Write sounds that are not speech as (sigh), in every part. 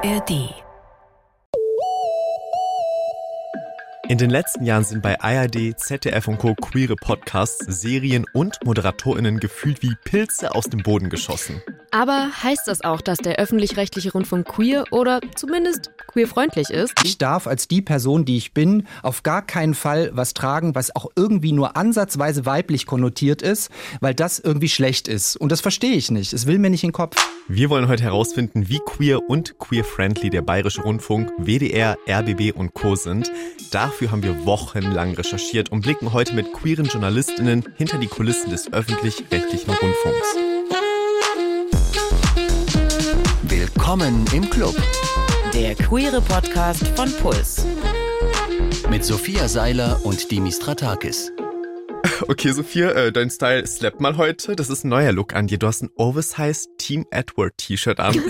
ARD. In den letzten Jahren sind bei ARD, ZDF und Co. queere Podcasts, Serien und ModeratorInnen gefühlt wie Pilze aus dem Boden geschossen. Aber heißt das auch, dass der öffentlich-rechtliche Rundfunk queer oder zumindest queerfreundlich ist? Ich darf als die Person, die ich bin, auf gar keinen Fall was tragen, was auch irgendwie nur ansatzweise weiblich konnotiert ist, weil das irgendwie schlecht ist. Und das verstehe ich nicht. Es will mir nicht in den Kopf. Wir wollen heute herausfinden, wie queer und queer-friendly der Bayerische Rundfunk, WDR, RBB und Co. sind. Dafür haben wir wochenlang recherchiert und blicken heute mit queeren JournalistInnen hinter die Kulissen des öffentlich-rechtlichen Rundfunks. Willkommen im Club. Der queere Podcast von Puls. Mit Sophia Seiler und Dimis Stratakis. (laughs) Okay, Sophia, äh, dein Style slappt mal heute. Das ist ein neuer Look an dir. Du hast ein Oversized Team Edward T-Shirt an.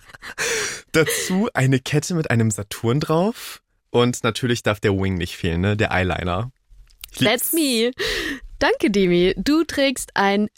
(laughs) Dazu eine Kette mit einem Saturn drauf. Und natürlich darf der Wing nicht fehlen, ne? Der Eyeliner. That's me. Danke, Demi. Du trägst ein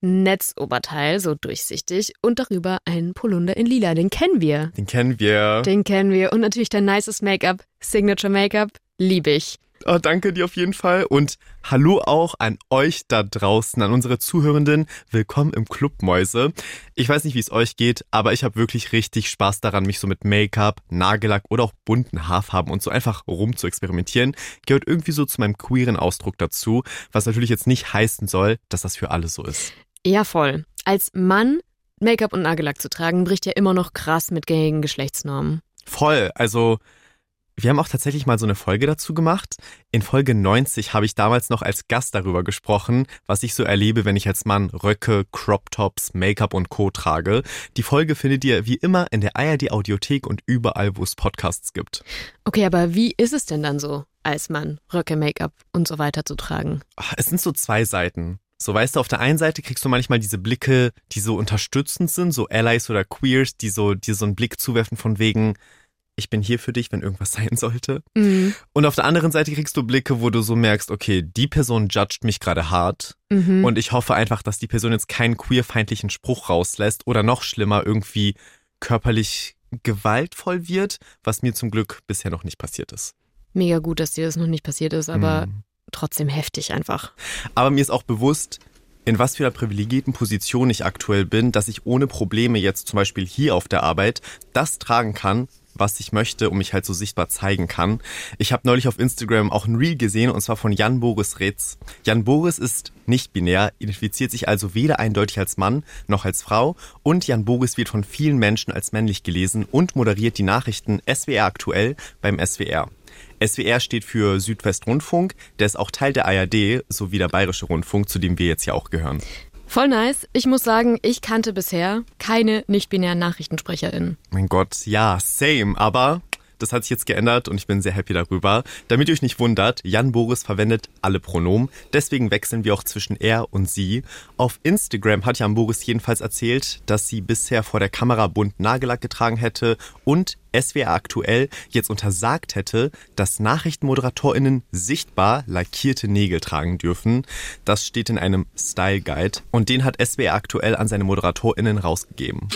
Schlangennetzoberteil, so durchsichtig, und darüber einen Polunder in lila. Den kennen wir. Den kennen wir. Den kennen wir. Und natürlich dein nices Make-up, Signature Make-up, liebe ich. Oh, danke dir auf jeden Fall. Und hallo auch an euch da draußen, an unsere Zuhörenden. Willkommen im Club Mäuse. Ich weiß nicht, wie es euch geht, aber ich habe wirklich richtig Spaß daran, mich so mit Make-up, Nagellack oder auch bunten Haarfarben und so einfach rum zu experimentieren. Gehört irgendwie so zu meinem queeren Ausdruck dazu, was natürlich jetzt nicht heißen soll, dass das für alle so ist. Ja, voll. Als Mann Make-up und Nagellack zu tragen, bricht ja immer noch krass mit gängigen Geschlechtsnormen. Voll. Also wir haben auch tatsächlich mal so eine Folge dazu gemacht. In Folge 90 habe ich damals noch als Gast darüber gesprochen, was ich so erlebe, wenn ich als Mann Röcke, Crop Tops, Make-up und Co. trage. Die Folge findet ihr wie immer in der ARD Audiothek und überall, wo es Podcasts gibt. Okay, aber wie ist es denn dann so, als Mann Röcke, Make-up und so weiter zu tragen? Ach, Es sind so zwei Seiten. So weißt du, auf der einen Seite kriegst du manchmal diese Blicke, die so unterstützend sind, so Allies oder Queers, die so dir so einen Blick zuwerfen von wegen, ich bin hier für dich, wenn irgendwas (laughs) sein sollte. Mhm. Und auf der anderen Seite kriegst du Blicke, wo du so merkst, okay, die Person judgt mich gerade hart. Mhm. Und ich hoffe einfach, dass die Person jetzt keinen queerfeindlichen Spruch rauslässt oder noch schlimmer irgendwie körperlich gewaltvoll wird, was mir zum Glück bisher noch nicht passiert ist. Mega gut, dass dir das noch nicht passiert ist, aber Mhm. Trotzdem heftig einfach. Aber mir ist auch bewusst, in was für einer privilegierten Position ich aktuell bin, dass ich ohne Probleme jetzt zum Beispiel hier auf der Arbeit das tragen kann, was ich möchte und mich halt so sichtbar zeigen kann. Ich habe neulich auf Instagram auch ein Reel gesehen und zwar von Jan Boris Retz. Jan Boris ist nicht binär, identifiziert sich also weder eindeutig als Mann noch als Frau und Jan Boris wird von vielen Menschen als männlich gelesen und moderiert die Nachrichten SWR aktuell beim SWR. SWR steht für Südwestrundfunk, der ist auch Teil der ARD sowie der Bayerische Rundfunk, zu dem wir jetzt ja auch gehören. Voll nice. Ich muss sagen, ich kannte bisher keine nicht-binären NachrichtensprecherInnen. Mein Gott, ja, same, aber das hat sich jetzt geändert und ich bin sehr happy darüber. Damit ihr euch nicht wundert, Jan Boris verwendet alle Pronomen, deswegen wechseln wir auch zwischen er und sie. Auf Instagram hat Jan Boris jedenfalls erzählt, dass sie bisher vor der Kamera bunt Nagellack getragen hätte und SWR aktuell jetzt untersagt hätte, dass NachrichtenmoderatorInnen sichtbar lackierte Nägel tragen dürfen. Das steht in einem Style Guide und den hat SWR aktuell an seine ModeratorInnen rausgegeben.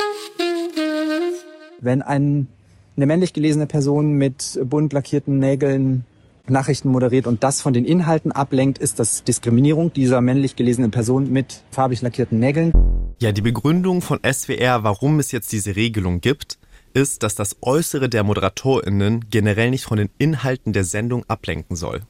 Wenn ein, eine männlich gelesene Person mit bunt lackierten Nägeln Nachrichten moderiert und das von den Inhalten ablenkt, ist das Diskriminierung dieser männlich gelesenen Person mit farbig lackierten Nägeln. Ja, die Begründung von SWR, warum es jetzt diese Regelung gibt, ist, dass das Äußere der ModeratorInnen generell nicht von den Inhalten der Sendung ablenken soll.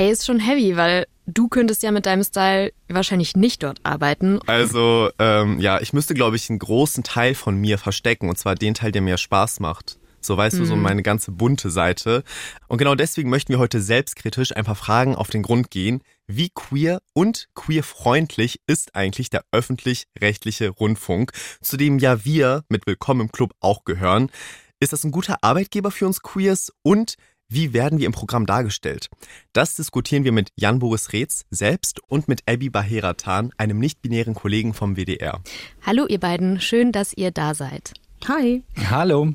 Ey, ist schon heavy, weil du könntest ja mit deinem Style wahrscheinlich nicht dort arbeiten. Also, ähm, ja, ich müsste, glaube ich, einen großen Teil von mir verstecken, und zwar den Teil, der mir Spaß macht. So weißt du, so meine ganze bunte Seite. Und genau deswegen möchten wir heute selbstkritisch ein paar Fragen auf den Grund gehen. Wie queer und queerfreundlich ist eigentlich der öffentlich-rechtliche Rundfunk, zu dem ja wir mit Willkommen im Club auch gehören? Ist das ein guter Arbeitgeber für uns Queers? Und wie werden wir im Programm dargestellt? Das diskutieren wir mit Jan-Boris Reetz selbst und mit Abby Baheratan, einem nicht-binären Kollegen vom WDR. Hallo ihr beiden, schön, dass ihr da seid. Hi. Hallo.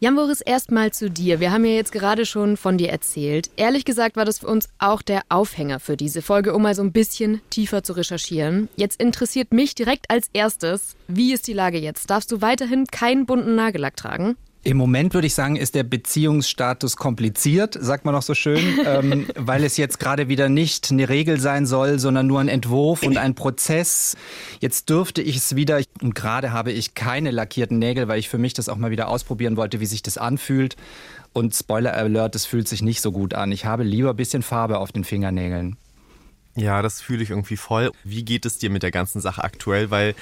Jan Boris, erstmal zu dir. Wir haben ja jetzt gerade schon von dir erzählt. Ehrlich gesagt war das für uns auch der Aufhänger für diese Folge, um mal so ein bisschen tiefer zu recherchieren. Jetzt interessiert mich direkt als erstes, wie ist die Lage jetzt? Darfst du weiterhin keinen bunten Nagellack tragen? Im Moment würde ich sagen, ist der Beziehungsstatus kompliziert, sagt man noch so schön, (laughs) ähm, weil es jetzt gerade wieder nicht eine Regel sein soll, sondern nur ein Entwurf und ein Prozess. Jetzt dürfte ich es wieder, und gerade habe ich keine lackierten Nägel, weil ich für mich das auch mal wieder ausprobieren wollte, wie sich das anfühlt. Und Spoiler Alert, es fühlt sich nicht so gut an. Ich habe lieber ein bisschen Farbe auf den Fingernägeln. Ja, das fühle ich irgendwie voll. Wie geht es dir mit der ganzen Sache aktuell? Weil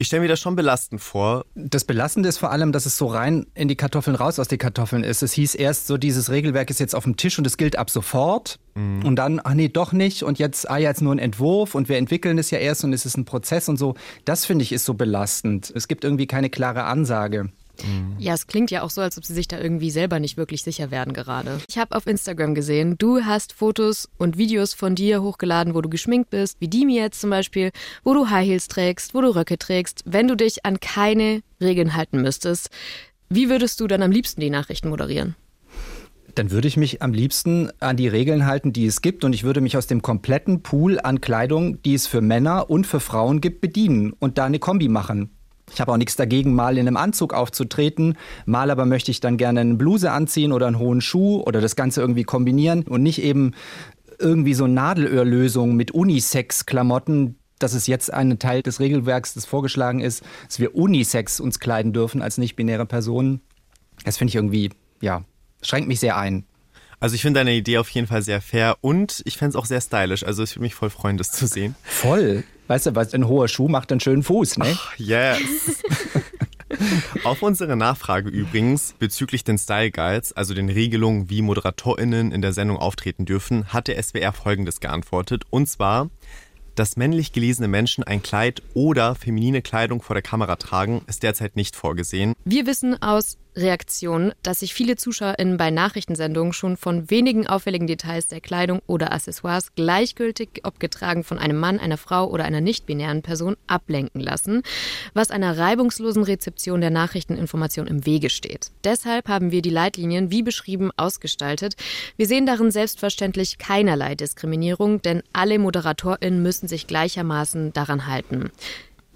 ich stelle mir das schon belastend vor. Das Belastende ist vor allem, dass es so rein in die Kartoffeln, raus aus den Kartoffeln ist. Es hieß erst so, dieses Regelwerk ist jetzt auf dem Tisch und es gilt ab sofort. Mhm. Und dann, ach nee, doch nicht. Und jetzt, ah, jetzt nur ein Entwurf und wir entwickeln es ja erst und es ist ein Prozess und so. Das finde ich ist so belastend. Es gibt irgendwie keine klare Ansage. Mhm. Ja, es klingt ja auch so, als ob sie sich da irgendwie selber nicht wirklich sicher werden gerade. Ich habe auf Instagram gesehen, du hast Fotos und Videos von dir hochgeladen, wo du geschminkt bist, wie die mir jetzt zum Beispiel, wo du High Heels trägst, wo du Röcke trägst. Wenn du dich an keine Regeln halten müsstest, wie würdest du dann am liebsten die Nachrichten moderieren? Dann würde ich mich am liebsten an die Regeln halten, die es gibt und ich würde mich aus dem kompletten Pool an Kleidung, die es für Männer und für Frauen gibt, bedienen und da eine Kombi machen. Ich habe auch nichts dagegen, mal in einem Anzug aufzutreten. Mal aber möchte ich dann gerne eine Bluse anziehen oder einen hohen Schuh oder das Ganze irgendwie kombinieren und nicht eben irgendwie so Nadelöhrlösungen mit Unisex-Klamotten, dass es jetzt ein Teil des Regelwerks, das vorgeschlagen ist, dass wir Unisex uns kleiden dürfen als nicht-binäre Personen. Das finde ich irgendwie, ja, schränkt mich sehr ein. Also ich finde deine Idee auf jeden Fall sehr fair und ich fände es auch sehr stylisch. Also ich würde mich voll freuen, das zu sehen. Voll. Weißt du, was ein hoher Schuh macht einen schönen Fuß, ne? Ach, yes. (laughs) Auf unsere Nachfrage übrigens bezüglich den Style Guides, also den Regelungen, wie ModeratorInnen in der Sendung auftreten dürfen, hat der SWR folgendes geantwortet. Und zwar, dass männlich gelesene Menschen ein Kleid oder feminine Kleidung vor der Kamera tragen, ist derzeit nicht vorgesehen. Wir wissen aus Reaktion, dass sich viele ZuschauerInnen bei Nachrichtensendungen schon von wenigen auffälligen Details der Kleidung oder Accessoires gleichgültig, ob getragen von einem Mann, einer Frau oder einer nicht-binären Person, ablenken lassen, was einer reibungslosen Rezeption der Nachrichteninformation im Wege steht. Deshalb haben wir die Leitlinien, wie beschrieben, ausgestaltet. Wir sehen darin selbstverständlich keinerlei Diskriminierung, denn alle ModeratorInnen müssen sich gleichermaßen daran halten.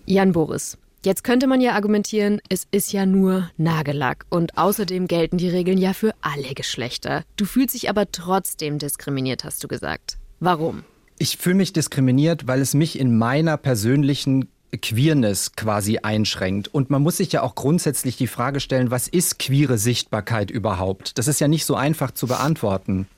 Jan Boris, Jetzt könnte man ja argumentieren, es ist ja nur Nagellack und außerdem gelten die Regeln ja für alle Geschlechter. Du fühlst dich aber trotzdem diskriminiert, hast du gesagt. Warum? Ich fühle mich diskriminiert, weil es mich in meiner persönlichen Queerness quasi einschränkt. Und man muss sich ja auch grundsätzlich die Frage stellen, was ist queere Sichtbarkeit überhaupt? Das ist ja nicht so einfach zu beantworten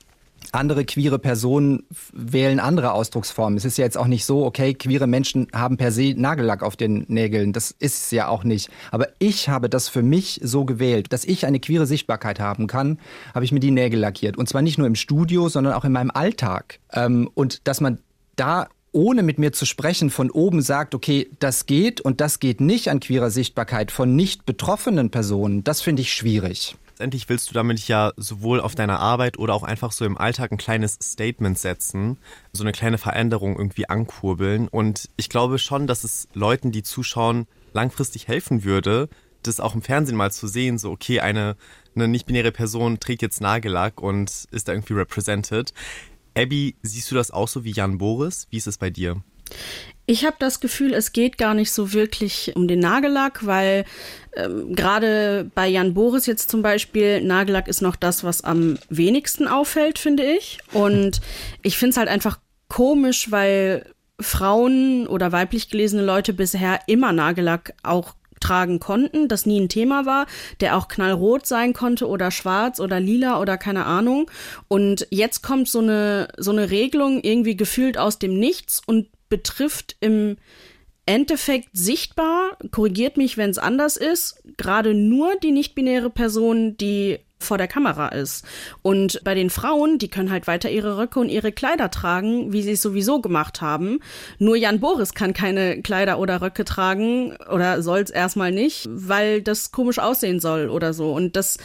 andere queere Personen wählen andere Ausdrucksformen. Es ist ja jetzt auch nicht so, okay, queere Menschen haben per se Nagellack auf den Nägeln. Das ist es ja auch nicht. Aber ich habe das für mich so gewählt, dass ich eine queere Sichtbarkeit haben kann, habe ich mir die Nägel lackiert. Und zwar nicht nur im Studio, sondern auch in meinem Alltag. Ähm, und dass man da ohne mit mir zu sprechen, von oben sagt, okay, das geht und das geht nicht an queerer Sichtbarkeit von nicht betroffenen Personen, das finde ich schwierig letztendlich willst du damit ja sowohl auf deiner Arbeit oder auch einfach so im Alltag ein kleines Statement setzen, so eine kleine Veränderung irgendwie ankurbeln. Und ich glaube schon, dass es Leuten, die zuschauen, langfristig helfen würde, das auch im Fernsehen mal zu sehen, so okay, eine, eine nicht-binäre Person trägt jetzt Nagellack und ist da irgendwie represented. Abby, siehst du das auch so wie Jan Boris? Wie ist es bei dir? Ich habe das Gefühl, es geht gar nicht so wirklich um den Nagellack, weil ähm, gerade bei Jan Boris jetzt zum Beispiel, Nagellack ist noch das, was am wenigsten auffällt, finde ich. Und (laughs) ich finde es halt einfach komisch, weil Frauen oder weiblich gelesene Leute bisher immer Nagellack auch tragen konnten, das nie ein Thema war, der auch knallrot sein konnte oder schwarz oder lila oder keine Ahnung. Und jetzt kommt so eine, so eine Regelung irgendwie gefühlt aus dem Nichts und betrifft im Endeffekt sichtbar, korrigiert mich, wenn es anders ist, gerade nur die nicht-binäre Person, die vor der Kamera ist. Und bei den Frauen, die können halt weiter ihre Röcke und ihre Kleider tragen, wie sie es sowieso gemacht haben. Nur Jan Boris kann keine Kleider oder Röcke tragen oder soll es erstmal nicht, weil das komisch aussehen soll oder so. Und das,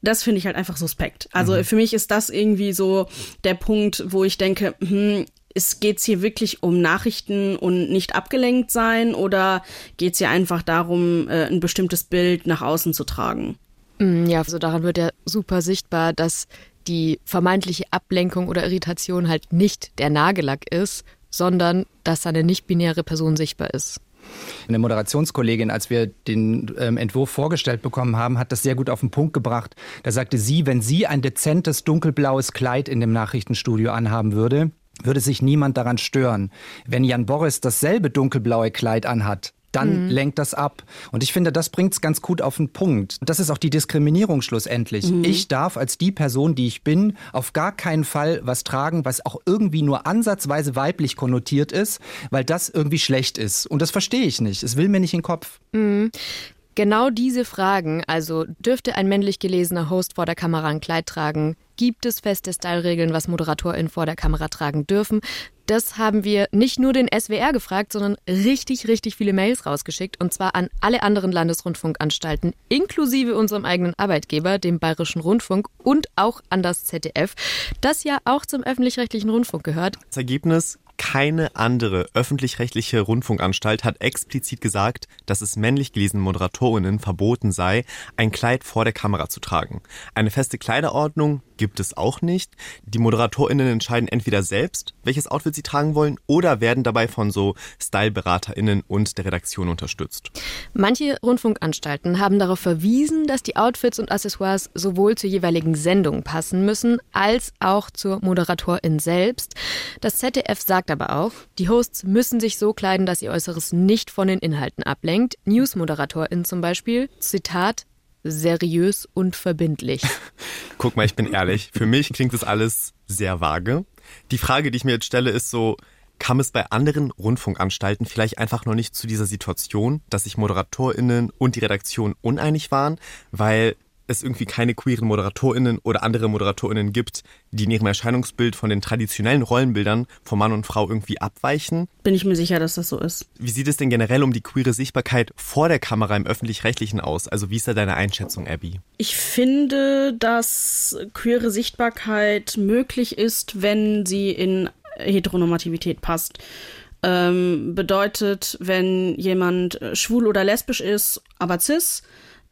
das finde ich halt einfach suspekt. Also mhm. für mich ist das irgendwie so der Punkt, wo ich denke, hm, es geht's hier wirklich um Nachrichten und nicht abgelenkt sein oder geht's hier einfach darum, äh, ein bestimmtes Bild nach außen zu tragen? Mm, ja, also daran wird ja super sichtbar, dass die vermeintliche Ablenkung oder Irritation halt nicht der Nagellack ist, sondern dass eine nicht-binäre Person sichtbar ist. Eine Moderationskollegin, als wir den ähm, Entwurf vorgestellt bekommen haben, hat das sehr gut auf den Punkt gebracht. Da sagte sie, wenn sie ein dezentes dunkelblaues Kleid in dem Nachrichtenstudio anhaben würde, würde sich niemand daran stören. Wenn Jan Boris dasselbe dunkelblaue Kleid anhat, dann mhm. lenkt das ab. Und ich finde, das bringt es ganz gut auf den Punkt. Das ist auch die Diskriminierung schlussendlich. Mhm. Ich darf als die Person, die ich bin, auf gar keinen Fall was tragen, was auch irgendwie nur ansatzweise weiblich konnotiert ist, weil das irgendwie schlecht ist. Und das verstehe ich nicht. Es will mir nicht in den Kopf. Mhm. Genau diese Fragen, also dürfte ein männlich gelesener Host vor der Kamera ein Kleid tragen? Gibt es feste Style-Regeln, was ModeratorInnen vor der Kamera tragen dürfen? Das haben wir nicht nur den SWR gefragt, sondern richtig, richtig viele Mails rausgeschickt und zwar an alle anderen Landesrundfunkanstalten, inklusive unserem eigenen Arbeitgeber, dem Bayerischen Rundfunk und auch an das ZDF, das ja auch zum öffentlich-rechtlichen Rundfunk gehört. Das Ergebnis keine andere öffentlich-rechtliche Rundfunkanstalt hat explizit gesagt, dass es männlich gelesenen Moderatorinnen verboten sei, ein Kleid vor der Kamera zu tragen. Eine feste Kleiderordnung gibt es auch nicht. Die Moderatorinnen entscheiden entweder selbst, welches Outfit sie tragen wollen, oder werden dabei von so Styleberaterinnen und der Redaktion unterstützt. Manche Rundfunkanstalten haben darauf verwiesen, dass die Outfits und Accessoires sowohl zur jeweiligen Sendung passen müssen, als auch zur Moderatorin selbst. Das ZDF sagt aber auch, die Hosts müssen sich so kleiden, dass ihr Äußeres nicht von den Inhalten ablenkt. News-ModeratorInnen zum Beispiel, Zitat, seriös und verbindlich. (laughs) Guck mal, ich bin ehrlich. Für mich klingt das alles sehr vage. Die Frage, die ich mir jetzt stelle, ist so, kam es bei anderen Rundfunkanstalten vielleicht einfach noch nicht zu dieser Situation, dass sich ModeratorInnen und die Redaktion uneinig waren, weil es irgendwie keine queeren ModeratorInnen oder andere ModeratorInnen gibt, die in ihrem Erscheinungsbild von den traditionellen Rollenbildern von Mann und Frau irgendwie abweichen. Bin ich mir sicher, dass das so ist. Wie sieht es denn generell um die queere Sichtbarkeit vor der Kamera im Öffentlich-Rechtlichen aus? Also wie ist da deine Einschätzung, Abby? Ich finde, dass queere Sichtbarkeit möglich ist, wenn sie in Heteronormativität passt. Ähm, bedeutet, wenn jemand schwul oder lesbisch ist, aber cis,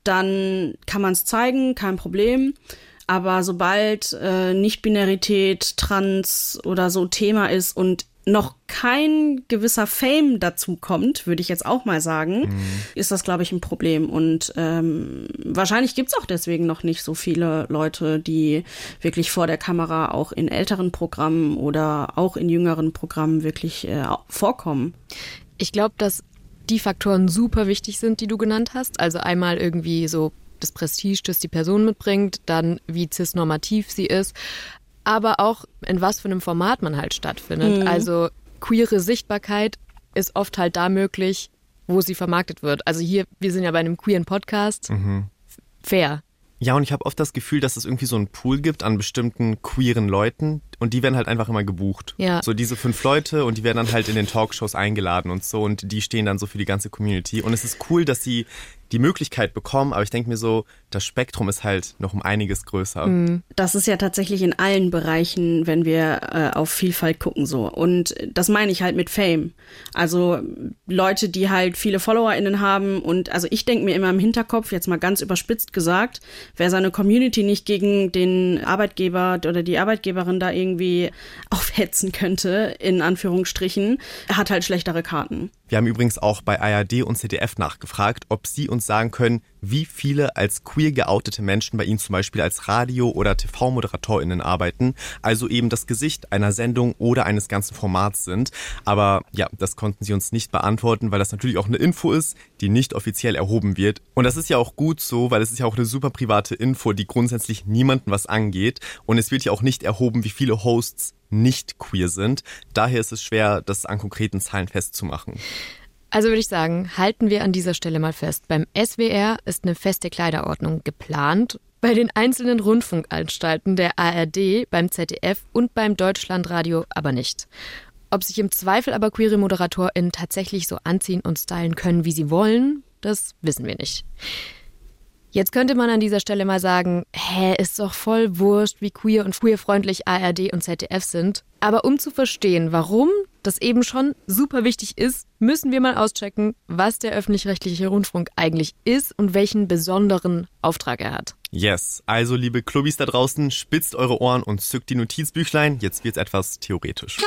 dann kann man es zeigen, kein Problem. Aber sobald äh, Nicht-Binarität, Trans oder so Thema ist und noch kein gewisser Fame dazu kommt, würde ich jetzt auch mal sagen, mhm. ist das, glaube ich, ein Problem. Und ähm, wahrscheinlich gibt's auch deswegen noch nicht so viele Leute, die wirklich vor der Kamera auch in älteren Programmen oder auch in jüngeren Programmen wirklich äh, vorkommen. Ich glaube, dass die Faktoren super wichtig sind, die du genannt hast. Also einmal irgendwie so das Prestige, das die Person mitbringt, dann wie cis-normativ sie ist, aber auch in was für einem Format man halt stattfindet. Mhm. Also queere Sichtbarkeit ist oft halt da möglich, wo sie vermarktet wird. Also hier, wir sind ja bei einem queeren Podcast. Mhm. Fair. Ja, und ich habe oft das Gefühl, dass es irgendwie so einen Pool gibt an bestimmten queeren Leuten und die werden halt einfach immer gebucht. Ja. So diese fünf Leute und die werden dann halt in den Talkshows eingeladen und so und die stehen dann so für die ganze Community. Und es ist cool, dass sie die Möglichkeit bekommen, aber ich denke mir so, das Spektrum ist halt noch um einiges größer. Mhm. Das ist ja tatsächlich in allen Bereichen, wenn wir äh, auf Vielfalt gucken so. Und das meine ich halt mit Fame. Also Leute, die halt viele FollowerInnen haben und also ich denke mir immer im Hinterkopf, jetzt mal ganz überspitzt gesagt, wer seine Community nicht gegen den Arbeitgeber oder die Arbeitgeberin da irgendwie (laughs) aufhetzen könnte, in Anführungsstrichen, hat halt schlechtere Karten. Wir haben übrigens auch bei ARD und ZDF nachgefragt, ob sie uns sagen können, wie viele als queer geoutete Menschen bei ihnen zum Beispiel als Radio- oder TV-ModeratorInnen arbeiten, also eben das Gesicht einer Sendung oder eines ganzen Formats sind. Aber ja, das konnten sie uns nicht beantworten, weil das natürlich auch eine Info ist, die nicht offiziell erhoben wird. Und das ist ja auch gut so, weil es ist ja auch eine super private Info, die grundsätzlich niemanden was angeht. Und es wird ja auch nicht erhoben, wie viele Hosts nicht queer sind. Daher ist es schwer, das an konkreten Zahlen festzumachen. Also würde ich sagen, halten wir an dieser Stelle mal fest. Beim SWR ist eine feste Kleiderordnung geplant. Bei den einzelnen Rundfunkanstalten der ARD, beim ZDF und beim Deutschlandradio aber nicht. Ob sich im Zweifel aber queere ModeratorInnen tatsächlich so anziehen und stylen können, wie sie wollen, das wissen wir nicht. Jetzt könnte man an dieser Stelle mal sagen, hä, ist doch voll wurscht, wie queer und queerfreundlich ARD und ZDF sind. Aber um zu verstehen, warum das eben schon super wichtig ist, müssen wir mal auschecken, was der öffentlich-rechtliche Rundfunk eigentlich ist und welchen besonderen Auftrag er hat. Yes, also liebe Clubbis da draußen, spitzt eure Ohren und zückt die Notizbüchlein. Jetzt wird's etwas theoretisch.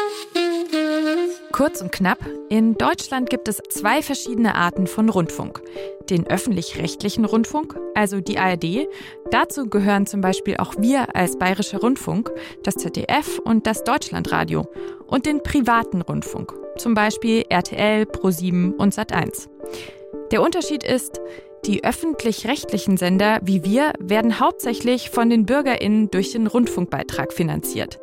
Kurz und knapp, in Deutschland gibt es zwei verschiedene Arten von Rundfunk. Den öffentlich-rechtlichen Rundfunk, also die ARD. Dazu gehören zum Beispiel auch wir als Bayerischer Rundfunk, das ZDF und das Deutschlandradio. Und den privaten Rundfunk, zum Beispiel RTL, Pro7 und Sat1. Der Unterschied ist, die öffentlich-rechtlichen Sender wie wir werden hauptsächlich von den BürgerInnen durch den Rundfunkbeitrag finanziert.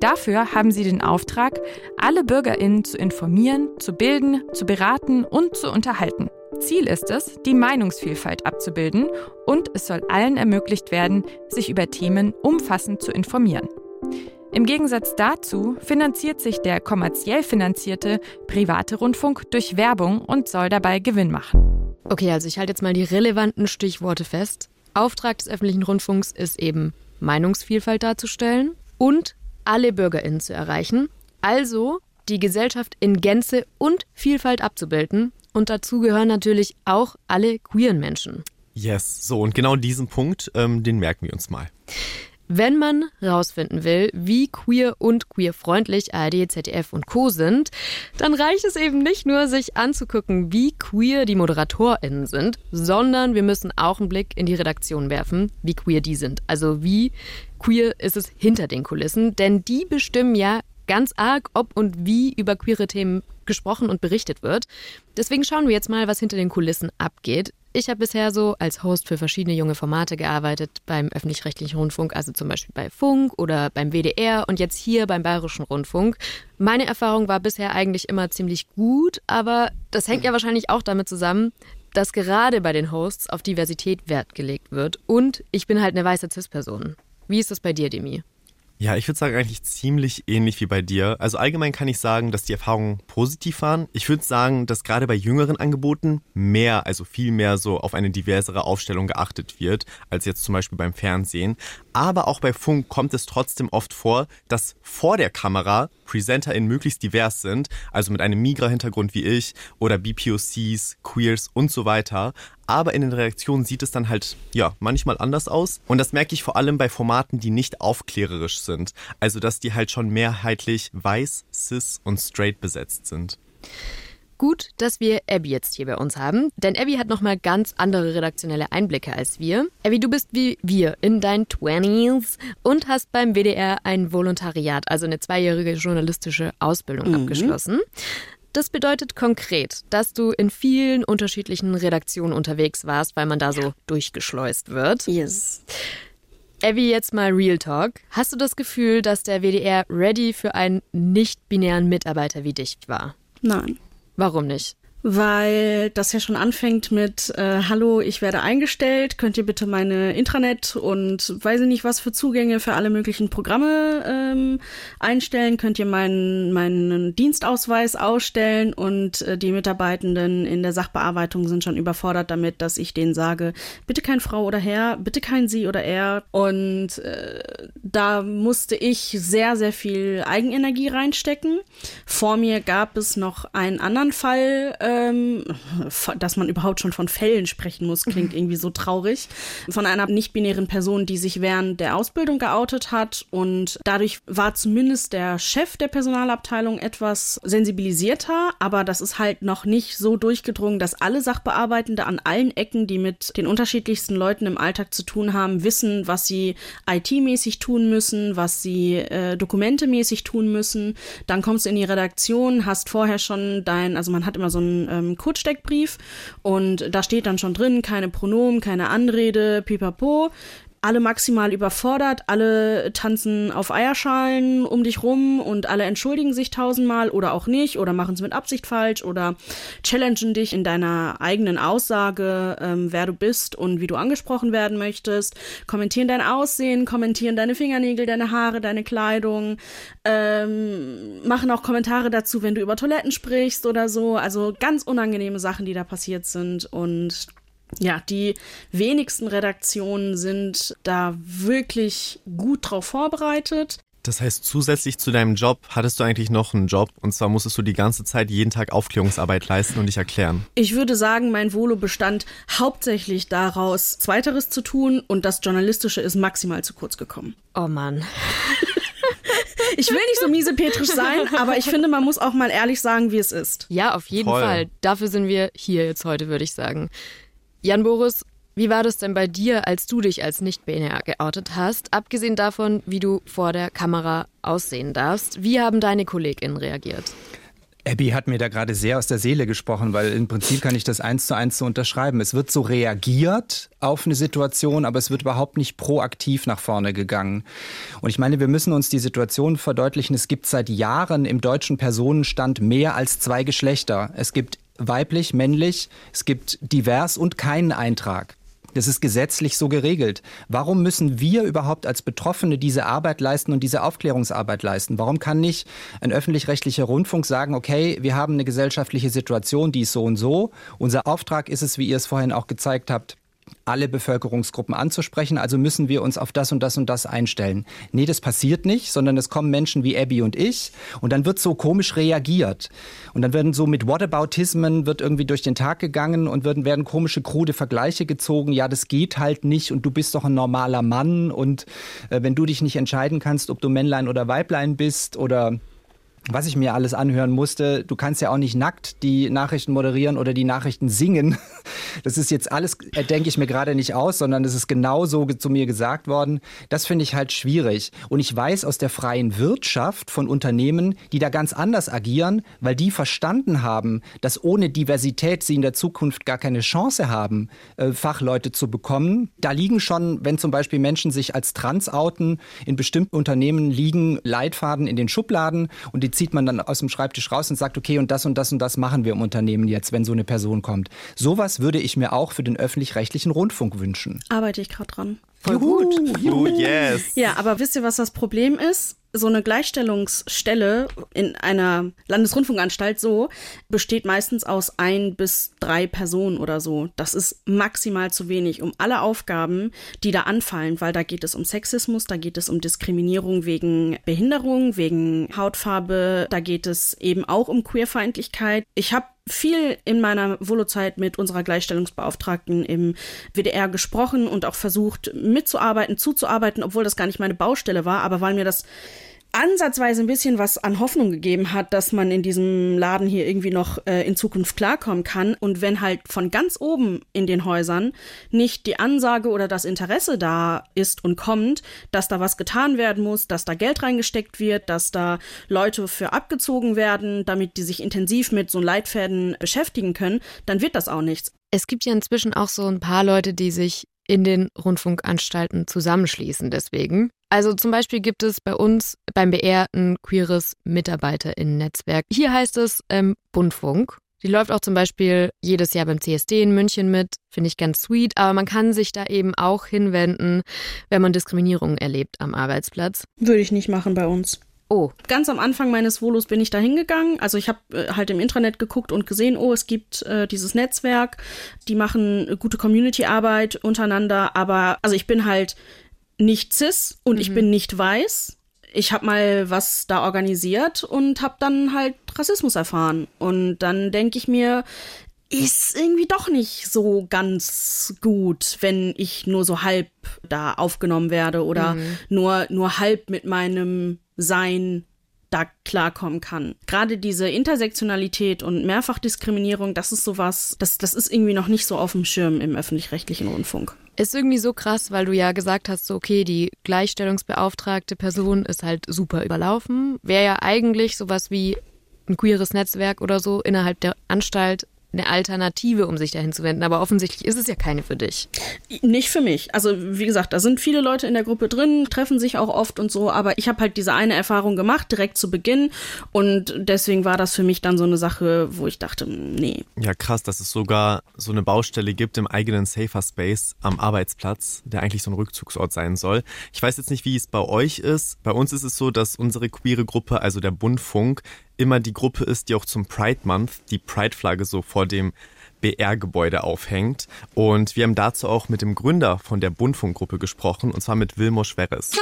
Dafür haben sie den Auftrag, alle Bürgerinnen zu informieren, zu bilden, zu beraten und zu unterhalten. Ziel ist es, die Meinungsvielfalt abzubilden und es soll allen ermöglicht werden, sich über Themen umfassend zu informieren. Im Gegensatz dazu finanziert sich der kommerziell finanzierte private Rundfunk durch Werbung und soll dabei Gewinn machen. Okay, also ich halte jetzt mal die relevanten Stichworte fest. Auftrag des öffentlichen Rundfunks ist eben Meinungsvielfalt darzustellen und alle Bürgerinnen zu erreichen, also die Gesellschaft in Gänze und Vielfalt abzubilden. Und dazu gehören natürlich auch alle queeren Menschen. Yes, so und genau diesen Punkt, ähm, den merken wir uns mal. Wenn man herausfinden will, wie queer und queerfreundlich ARD, ZDF und Co. sind, dann reicht es eben nicht nur, sich anzugucken, wie queer die ModeratorInnen sind, sondern wir müssen auch einen Blick in die Redaktion werfen, wie queer die sind. Also wie queer ist es hinter den Kulissen, denn die bestimmen ja ganz arg, ob und wie über queere Themen gesprochen und berichtet wird. Deswegen schauen wir jetzt mal, was hinter den Kulissen abgeht. Ich habe bisher so als Host für verschiedene junge Formate gearbeitet beim öffentlich-rechtlichen Rundfunk, also zum Beispiel bei Funk oder beim WDR und jetzt hier beim Bayerischen Rundfunk. Meine Erfahrung war bisher eigentlich immer ziemlich gut, aber das hängt ja wahrscheinlich auch damit zusammen, dass gerade bei den Hosts auf Diversität Wert gelegt wird. Und ich bin halt eine weiße Cis-Person. Wie ist das bei dir, Demi? Ja, ich würde sagen eigentlich ziemlich ähnlich wie bei dir. Also allgemein kann ich sagen, dass die Erfahrungen positiv waren. Ich würde sagen, dass gerade bei jüngeren Angeboten mehr, also viel mehr so auf eine diversere Aufstellung geachtet wird, als jetzt zum Beispiel beim Fernsehen. Aber auch bei Funk kommt es trotzdem oft vor, dass vor der Kamera PresenterInnen möglichst divers sind, also mit einem Migra-Hintergrund wie ich oder BPOCs, Queers und so weiter. Aber in den Reaktionen sieht es dann halt, ja, manchmal anders aus. Und das merke ich vor allem bei Formaten, die nicht aufklärerisch sind. Also, dass die halt schon mehrheitlich weiß, cis und straight besetzt sind. Gut, dass wir Abby jetzt hier bei uns haben, denn Abby hat nochmal ganz andere redaktionelle Einblicke als wir. Abby, du bist wie wir in deinen 20s und hast beim WDR ein Volontariat, also eine zweijährige journalistische Ausbildung mhm. abgeschlossen. Das bedeutet konkret, dass du in vielen unterschiedlichen Redaktionen unterwegs warst, weil man da so durchgeschleust wird. Yes. Abby, jetzt mal Real Talk. Hast du das Gefühl, dass der WDR ready für einen nicht-binären Mitarbeiter wie dich war? Nein. Warum nicht? Weil das ja schon anfängt mit äh, Hallo, ich werde eingestellt, könnt ihr bitte meine Intranet und weiß ich nicht was für Zugänge für alle möglichen Programme ähm, einstellen, könnt ihr meinen, meinen Dienstausweis ausstellen und äh, die Mitarbeitenden in der Sachbearbeitung sind schon überfordert damit, dass ich denen sage, bitte kein Frau oder Herr, bitte kein Sie oder Er und äh, da musste ich sehr, sehr viel Eigenenergie reinstecken. Vor mir gab es noch einen anderen Fall, äh, ähm, dass man überhaupt schon von Fällen sprechen muss, klingt (laughs) irgendwie so traurig, von einer nicht-binären Person, die sich während der Ausbildung geoutet hat und dadurch war zumindest der Chef der Personalabteilung etwas sensibilisierter, aber das ist halt noch nicht so durchgedrungen, dass alle Sachbearbeitende an allen Ecken, die mit den unterschiedlichsten Leuten im Alltag zu tun haben, wissen, was sie IT-mäßig tun müssen, was sie äh, dokumentemäßig tun müssen. Dann kommst du in die Redaktion, hast vorher schon dein, also man hat immer so ein ähm, Kurzsteckbrief und da steht dann schon drin, keine Pronomen, keine Anrede, pipapo alle maximal überfordert, alle tanzen auf Eierschalen um dich rum und alle entschuldigen sich tausendmal oder auch nicht oder machen es mit Absicht falsch oder challengen dich in deiner eigenen Aussage, ähm, wer du bist und wie du angesprochen werden möchtest, kommentieren dein Aussehen, kommentieren deine Fingernägel, deine Haare, deine Kleidung, ähm, machen auch Kommentare dazu, wenn du über Toiletten sprichst oder so. Also ganz unangenehme Sachen, die da passiert sind und ja, die wenigsten Redaktionen sind da wirklich gut drauf vorbereitet. Das heißt, zusätzlich zu deinem Job hattest du eigentlich noch einen Job und zwar musstest du die ganze Zeit jeden Tag Aufklärungsarbeit leisten und dich erklären. Ich würde sagen, mein Volo bestand hauptsächlich daraus, Zweiteres zu tun und das Journalistische ist maximal zu kurz gekommen. Oh Mann. (laughs) Ich will nicht so miesepetrisch sein, aber ich finde, man muss auch mal ehrlich sagen, wie es ist. Ja, auf jeden Voll. Fall. Dafür sind wir hier jetzt heute, würde ich sagen. Jan Boris, wie war das denn bei dir, als du dich als Nicht-BNR geoutet hast? Abgesehen davon, wie du vor der Kamera aussehen darfst. Wie haben deine KollegInnen reagiert? Abby hat mir da gerade sehr aus der Seele gesprochen, weil im Prinzip kann ich das eins zu eins so unterschreiben. Es wird so reagiert auf eine Situation, aber es wird überhaupt nicht proaktiv nach vorne gegangen. Und ich meine, wir müssen uns die Situation verdeutlichen. Es gibt seit Jahren im deutschen Personenstand mehr als zwei Geschlechter. Es gibt weiblich, männlich, es gibt divers und keinen Eintrag. Das ist gesetzlich so geregelt. Warum müssen wir überhaupt als Betroffene diese Arbeit leisten und diese Aufklärungsarbeit leisten? Warum kann nicht ein öffentlich-rechtlicher Rundfunk sagen, okay, wir haben eine gesellschaftliche Situation, die ist so und so. Unser Auftrag ist es, wie ihr es vorhin auch gezeigt habt, alle Bevölkerungsgruppen anzusprechen, also müssen wir uns auf das und das und das einstellen. Nee, das passiert nicht, sondern es kommen Menschen wie Abby und ich und dann wird so komisch reagiert. Und dann werden so mit Whataboutismen wird irgendwie durch den Tag gegangen und werden, werden komische, krude Vergleiche gezogen. Ja, das geht halt nicht und du bist doch ein normaler Mann und äh, wenn du dich nicht entscheiden kannst, ob du Männlein oder Weiblein bist oder was ich mir alles anhören musste. Du kannst ja auch nicht nackt die Nachrichten moderieren oder die Nachrichten singen. (laughs) Das ist jetzt alles, äh, denke ich mir gerade nicht aus, sondern es ist genau so zu mir gesagt worden. Das finde ich halt schwierig. Und ich weiß aus der freien Wirtschaft von Unternehmen, die da ganz anders agieren, weil die verstanden haben, dass ohne Diversität sie in der Zukunft gar keine Chance haben, äh, Fachleute zu bekommen. Da liegen schon, wenn zum Beispiel Menschen sich als trans outen, in bestimmten Unternehmen liegen Leitfaden in den Schubladen und die zieht man dann aus dem Schreibtisch raus und sagt, okay, und das und das und das machen wir im Unternehmen jetzt, wenn so eine Person kommt. Sowas würde ich mir auch für den öffentlich-rechtlichen Rundfunk wünschen. Arbeite ich gerade dran. Voll gut. Oh yes. Ja, aber wisst ihr, was das Problem ist? So eine Gleichstellungsstelle in einer Landesrundfunkanstalt so besteht meistens aus ein bis drei Personen oder so. Das ist maximal zu wenig, um alle Aufgaben, die da anfallen, weil da geht es um Sexismus, da geht es um Diskriminierung wegen Behinderung, wegen Hautfarbe, da geht es eben auch um Queerfeindlichkeit. Ich habe viel in meiner Volozeit mit unserer Gleichstellungsbeauftragten im WDR gesprochen und auch versucht mitzuarbeiten, zuzuarbeiten, obwohl das gar nicht meine Baustelle war, aber weil mir das ansatzweise ein bisschen was an Hoffnung gegeben hat, dass man in diesem Laden hier irgendwie noch äh, in Zukunft klarkommen kann. Und wenn halt von ganz oben in den Häusern nicht die Ansage oder das Interesse da ist und kommt, dass da was getan werden muss, dass da Geld reingesteckt wird, dass da Leute für abgezogen werden, damit die sich intensiv mit so Leitfäden beschäftigen können, dann wird das auch nichts. Es gibt ja inzwischen auch so ein paar Leute, die sich in den Rundfunkanstalten zusammenschließen deswegen. Also zum Beispiel gibt es bei uns beim BR ein queeres MitarbeiterInnen-Netzwerk. Hier heißt es ähm, Bundfunk. Die läuft auch zum Beispiel jedes Jahr beim CSD in München mit, finde ich ganz sweet, aber man kann sich da eben auch hinwenden, wenn man Diskriminierung erlebt am Arbeitsplatz. Würde ich nicht machen bei uns. Oh, Ganz am Anfang meines Volos bin ich da hingegangen. Also ich habe äh, halt im Intranet geguckt und gesehen, oh, es gibt äh, dieses Netzwerk, die machen äh, gute Community-Arbeit untereinander, aber also ich bin halt nicht cis und ich bin nicht weiß. Ich habe mal was da organisiert und habe dann halt Rassismus erfahren. Und dann denke ich mir, ist irgendwie doch nicht so ganz gut, wenn ich nur so halb da aufgenommen werde oder nur, nur halb mit meinem Sein da klarkommen kann. Gerade diese Intersektionalität und Mehrfachdiskriminierung, das ist sowas, das, das ist irgendwie noch nicht so auf dem Schirm im öffentlich-rechtlichen Rundfunk. ist irgendwie so krass, weil du ja gesagt hast, so okay, die gleichstellungsbeauftragte Person ist halt super überlaufen. Wäre ja eigentlich sowas wie ein queeres Netzwerk oder so innerhalb der Anstalt eine Alternative, um sich dahin zu wenden. Aber offensichtlich ist es ja keine für dich. Nicht für mich. Also wie gesagt, da sind viele Leute in der Gruppe drin, treffen sich auch oft und so, aber ich habe halt diese eine Erfahrung gemacht, direkt zu Beginn. Und deswegen war das für mich dann so eine Sache, wo ich dachte, nee. Ja, krass, dass es sogar so eine Baustelle gibt im eigenen Safer Space am Arbeitsplatz, der eigentlich so ein Rückzugsort sein soll. Ich weiß jetzt nicht, wie es bei euch ist. Bei uns ist es so, dass unsere queere Gruppe, also der Bundfunk, immer die Gruppe ist, die auch zum Pride Month die Pride-Flagge so vor dem BR-Gebäude aufhängt. Und wir haben dazu auch mit dem Gründer von der Bundfunkgruppe gesprochen, und zwar mit Wilmo Schweres.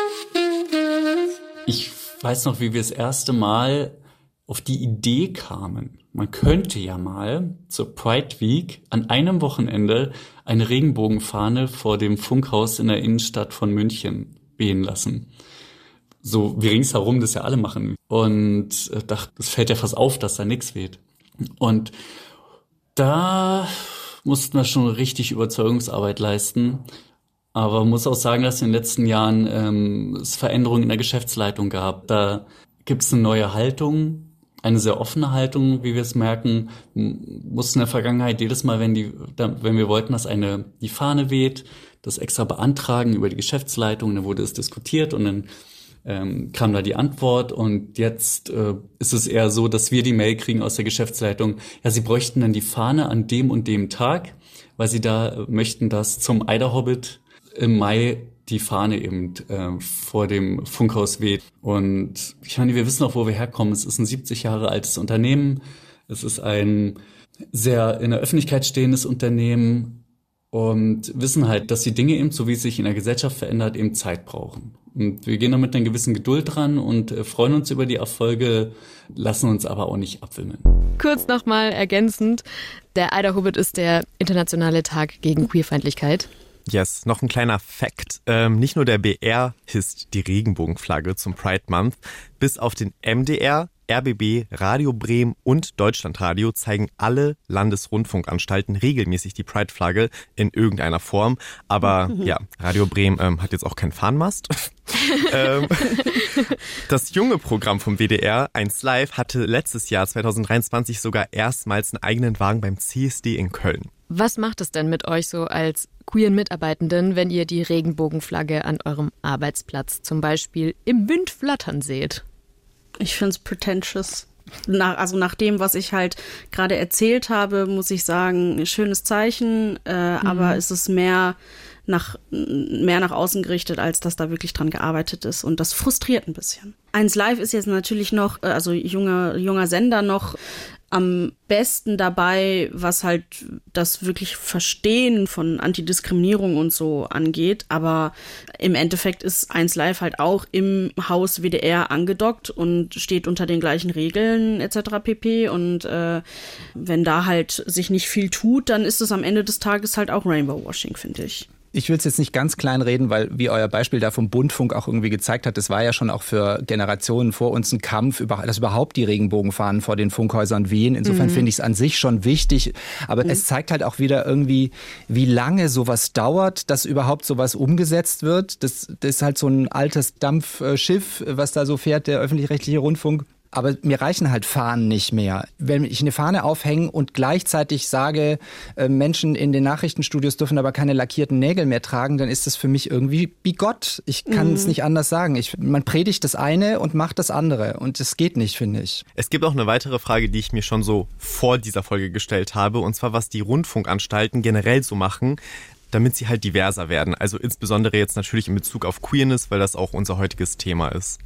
Ich weiß noch, wie wir das erste Mal auf die Idee kamen. Man könnte ja mal zur Pride Week an einem Wochenende eine Regenbogenfahne vor dem Funkhaus in der Innenstadt von München wehen lassen. So wie ringsherum das ja alle machen. Und äh, dachte, es fällt ja fast auf, dass da nichts weht. Und da mussten wir schon richtig Überzeugungsarbeit leisten. Aber muss auch sagen, dass in den letzten Jahren ähm, es Veränderungen in der Geschäftsleitung gab. Da gibt es eine neue Haltung, eine sehr offene Haltung, wie wir es merken. Mussten in der Vergangenheit jedes Mal, wenn die, wenn wir wollten, dass eine die Fahne weht, das extra beantragen über die Geschäftsleitung, dann wurde es diskutiert und dann ähm, kam da die Antwort und jetzt äh, ist es eher so, dass wir die Mail kriegen aus der Geschäftsleitung, ja, sie bräuchten dann die Fahne an dem und dem Tag, weil sie da äh, möchten, dass zum Eiderhobbit im Mai die Fahne eben äh, vor dem Funkhaus weht. Und ich meine, wir wissen auch, wo wir herkommen. Es ist ein 70 Jahre altes Unternehmen. Es ist ein sehr in der Öffentlichkeit stehendes Unternehmen und wissen halt, dass die Dinge eben, so wie es sich in der Gesellschaft verändert, eben Zeit brauchen. Und wir gehen da mit einer gewissen Geduld dran und äh, freuen uns über die Erfolge, lassen uns aber auch nicht abwimmeln. Kurz nochmal ergänzend, der Eider Hobbit ist der internationale Tag gegen Queerfeindlichkeit. Yes, noch ein kleiner Fact. Ähm, nicht nur der BR hisst die Regenbogenflagge zum Pride Month, bis auf den MDR RBB, Radio Bremen und Deutschlandradio zeigen alle Landesrundfunkanstalten regelmäßig die Pride-Flagge in irgendeiner Form. Aber (laughs) ja, Radio Bremen ähm, hat jetzt auch keinen Fahnenmast. (laughs) ähm, das junge Programm vom WDR, 1 Live, hatte letztes Jahr 2023 sogar erstmals einen eigenen Wagen beim CSD in Köln. Was macht es denn mit euch so als queeren Mitarbeitenden, wenn ihr die Regenbogenflagge an eurem Arbeitsplatz zum Beispiel im Wind flattern seht? Ich finde es pretentious. Nach, also nach dem, was ich halt gerade erzählt habe, muss ich sagen, schönes Zeichen, äh, mhm. aber es ist mehr nach, mehr nach außen gerichtet, als dass da wirklich dran gearbeitet ist. Und das frustriert ein bisschen. Eins Live ist jetzt natürlich noch, äh, also junger, junger Sender noch am besten dabei, was halt das wirklich Verstehen von Antidiskriminierung und so angeht. Aber im Endeffekt ist 1 Live halt auch im Haus WDR angedockt und steht unter den gleichen Regeln etc. pp. Und äh, wenn da halt sich nicht viel tut, dann ist es am Ende des Tages halt auch Rainbow Washing, finde ich ich will es jetzt nicht ganz klein reden, weil wie euer Beispiel da vom Bundfunk auch irgendwie gezeigt hat, es war ja schon auch für Generationen vor uns ein Kampf, dass überhaupt die Regenbogenfahnen vor den Funkhäusern wehen. Insofern mhm. finde ich es an sich schon wichtig. Aber mhm. es zeigt halt auch wieder irgendwie, wie lange sowas dauert, dass überhaupt sowas umgesetzt wird. Das, das ist halt so ein altes Dampfschiff, was da so fährt, der öffentlich-rechtliche Rundfunk. Aber mir reichen halt Fahnen nicht mehr. Wenn ich eine Fahne aufhänge und gleichzeitig sage, äh, Menschen in den Nachrichtenstudios dürfen aber keine lackierten Nägel mehr tragen, dann ist das für mich irgendwie bigott. Ich kann mhm. es nicht anders sagen. Ich, man predigt das eine und macht das andere. Und es geht nicht, finde ich. Es gibt auch eine weitere Frage, die ich mir schon so vor dieser Folge gestellt habe. Und zwar, was die Rundfunkanstalten generell so machen, damit sie halt diverser werden. Also insbesondere jetzt natürlich in Bezug auf Queerness, weil das auch unser heutiges Thema ist.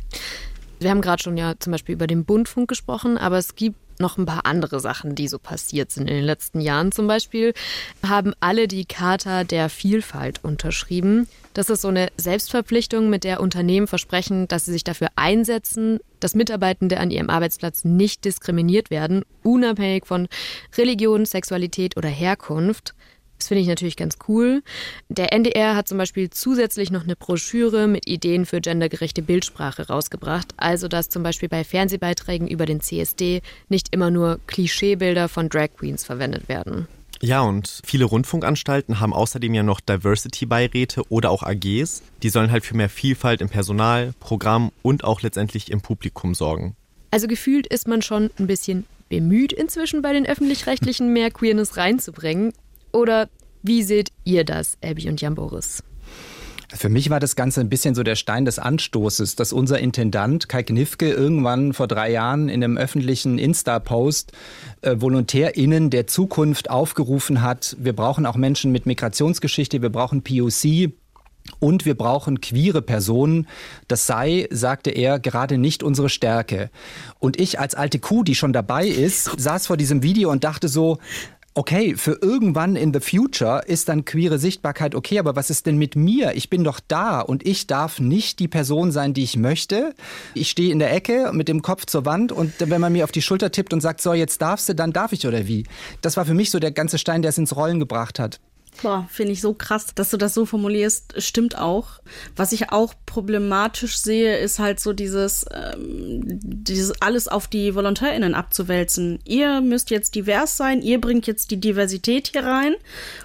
Wir haben gerade schon ja zum Beispiel über den Bundfunk gesprochen, aber es gibt noch ein paar andere Sachen, die so passiert sind in den letzten Jahren. Zum Beispiel haben alle die Charta der Vielfalt unterschrieben. Das ist so eine Selbstverpflichtung, mit der Unternehmen versprechen, dass sie sich dafür einsetzen, dass Mitarbeitende an ihrem Arbeitsplatz nicht diskriminiert werden, unabhängig von Religion, Sexualität oder Herkunft. Das finde ich natürlich ganz cool. Der NDR hat zum Beispiel zusätzlich noch eine Broschüre mit Ideen für gendergerechte Bildsprache rausgebracht. Also, dass zum Beispiel bei Fernsehbeiträgen über den CSD nicht immer nur Klischeebilder von Drag Queens verwendet werden. Ja, und viele Rundfunkanstalten haben außerdem ja noch Diversity-Beiräte oder auch AGs. Die sollen halt für mehr Vielfalt im Personal, Programm und auch letztendlich im Publikum sorgen. Also gefühlt ist man schon ein bisschen bemüht inzwischen bei den öffentlich-rechtlichen mehr Queerness reinzubringen. Oder wie seht ihr das, Abby und Jan Boris? Für mich war das Ganze ein bisschen so der Stein des Anstoßes, dass unser Intendant Kai Knifke irgendwann vor drei Jahren in einem öffentlichen Insta-Post äh, VolontärInnen der Zukunft aufgerufen hat, wir brauchen auch Menschen mit Migrationsgeschichte, wir brauchen POC, und wir brauchen queere Personen. Das sei, sagte er, gerade nicht unsere Stärke. Und ich als alte Kuh, die schon dabei ist, saß vor diesem Video und dachte so, okay, für irgendwann in the future ist dann queere Sichtbarkeit okay, aber was ist denn mit mir? Ich bin doch da und ich darf nicht die Person sein, die ich möchte. Ich stehe in der Ecke mit dem Kopf zur Wand und wenn man mir auf die Schulter tippt und sagt, so, jetzt darfst du, dann darf ich oder wie? Das war für mich so der ganze Stein, der es ins Rollen gebracht hat. Boah, finde ich so krass, dass du das so formulierst. Stimmt auch. Was ich auch problematisch sehe, ist halt so dieses, ähm, dieses alles auf die VolontärInnen abzuwälzen. Ihr müsst jetzt divers sein, ihr bringt jetzt die Diversität hier rein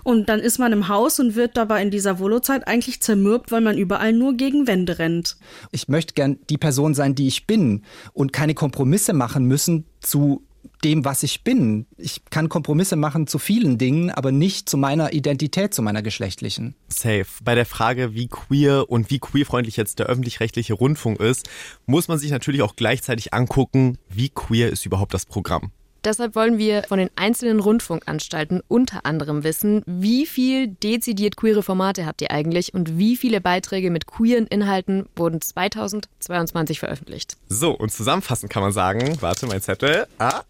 und dann ist man im Haus und wird dabei in dieser Volo-Zeit eigentlich zermürbt, weil man überall nur gegen Wände rennt. Ich möchte gern die Person sein, die ich bin und keine Kompromisse machen müssen zu dem, was ich bin. Ich kann Kompromisse machen zu vielen Dingen, aber nicht zu meiner Identität, zu meiner geschlechtlichen. Safe. Bei der Frage, wie queer und wie queerfreundlich jetzt der öffentlich-rechtliche Rundfunk ist, muss man sich natürlich auch gleichzeitig angucken, wie queer ist überhaupt das Programm. Deshalb wollen wir von den einzelnen Rundfunkanstalten unter anderem wissen, wie viel dezidiert queere Formate habt ihr eigentlich und wie viele Beiträge mit queeren Inhalten wurden 2022 veröffentlicht. So, und zusammenfassend kann man sagen, warte, mein Zettel, ah,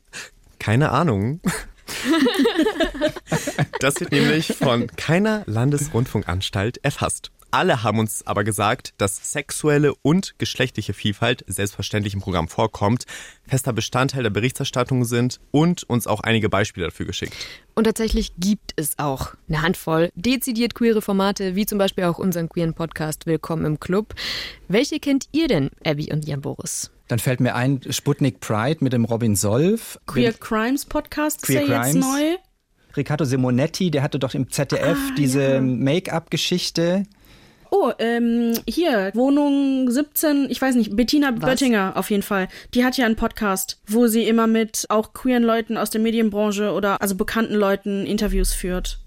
keine Ahnung. (laughs) das wird nämlich von keiner Landesrundfunkanstalt erfasst. Alle haben uns aber gesagt, dass sexuelle und geschlechtliche Vielfalt selbstverständlich im Programm vorkommt, fester Bestandteil der Berichterstattung sind und uns auch einige Beispiele dafür geschickt. Und tatsächlich gibt es auch eine Handvoll dezidiert queere Formate, wie zum Beispiel auch unseren queeren Podcast Willkommen im Club. Welche kennt ihr denn, Abby und Jan Boris? Dann fällt mir ein Sputnik Pride mit dem Robin Solf. Queer Crimes Podcast Queer ist ja Crimes. jetzt neu. Riccardo Simonetti, der hatte doch im ZDF ah, diese ja. Make-up-Geschichte. Oh, ähm, hier, Wohnung 17, ich weiß nicht, Bettina Was? Böttinger auf jeden Fall. Die hat ja einen Podcast, wo sie immer mit auch queeren Leuten aus der Medienbranche oder also bekannten Leuten Interviews führt.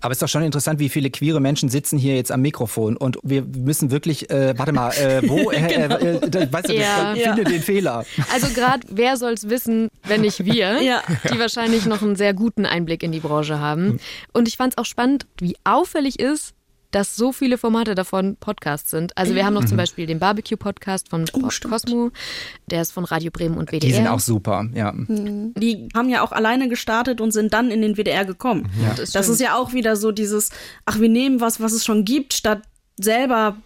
Aber es ist doch schon interessant, wie viele queere Menschen sitzen hier jetzt am Mikrofon und wir müssen wirklich, äh, warte mal, äh, wo, (laughs) äh, genau. äh, äh, weißt du, ja. finde ja. den Fehler. Also gerade, wer soll es wissen, wenn nicht wir, (laughs) ja. die wahrscheinlich noch einen sehr guten Einblick in die Branche haben. Und ich fand es auch spannend, wie auffällig ist, dass so viele Formate davon Podcasts sind. Also wir haben noch mhm. zum Beispiel den Barbecue-Podcast von oh, Cosmo, der ist von Radio Bremen und WDR. Die sind auch super, ja. Mhm. Die haben ja auch alleine gestartet und sind dann in den WDR gekommen. Ja. Das, das ist ja auch wieder so dieses, ach, wir nehmen was, was es schon gibt, statt selber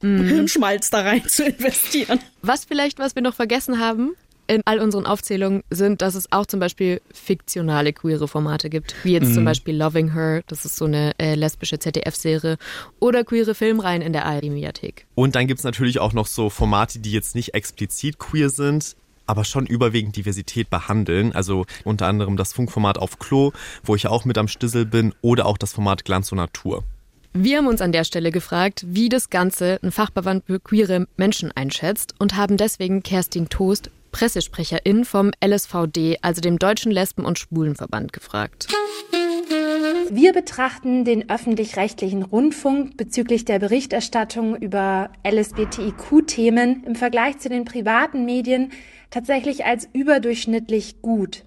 mhm. Hirnschmalz da rein zu investieren. Was vielleicht, was wir noch vergessen haben, in all unseren Aufzählungen sind, dass es auch zum Beispiel fiktionale queere Formate gibt, wie jetzt mhm. zum Beispiel Loving Her, das ist so eine äh, lesbische ZDF-Serie, oder queere Filmreihen in der ARD-Mediathek. Und dann gibt es natürlich auch noch so Formate, die jetzt nicht explizit queer sind, aber schon überwiegend Diversität behandeln. Also unter anderem das Funkformat auf Klo, wo ich auch mit am Stissel bin, oder auch das Format Glanz und Natur. Wir haben uns an der Stelle gefragt, wie das Ganze ein Fachverband für queere Menschen einschätzt und haben deswegen Kerstin Toast Pressesprecherin vom LSVD, also dem Deutschen Lesben- und Schwulenverband, gefragt. Wir betrachten den öffentlich-rechtlichen Rundfunk bezüglich der Berichterstattung über LSBTIQ-Themen im Vergleich zu den privaten Medien tatsächlich als überdurchschnittlich gut.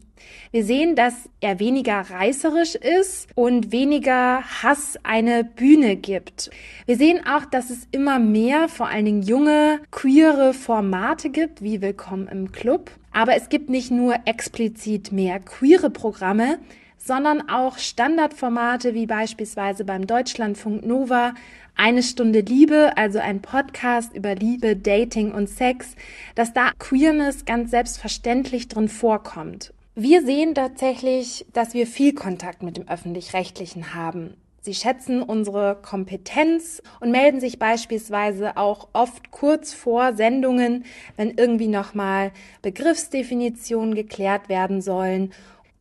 Wir sehen, dass er weniger reißerisch ist und weniger Hass eine Bühne gibt. Wir sehen auch, dass es immer mehr, vor allen Dingen junge, queere Formate gibt, wie Willkommen im Club. Aber es gibt nicht nur explizit mehr queere Programme, sondern auch Standardformate wie beispielsweise beim Deutschlandfunk Nova eine Stunde Liebe, also ein Podcast über Liebe, Dating und Sex, dass da Queerness ganz selbstverständlich drin vorkommt. Wir sehen tatsächlich, dass wir viel Kontakt mit dem öffentlich-rechtlichen haben. Sie schätzen unsere Kompetenz und melden sich beispielsweise auch oft kurz vor Sendungen, wenn irgendwie nochmal Begriffsdefinitionen geklärt werden sollen.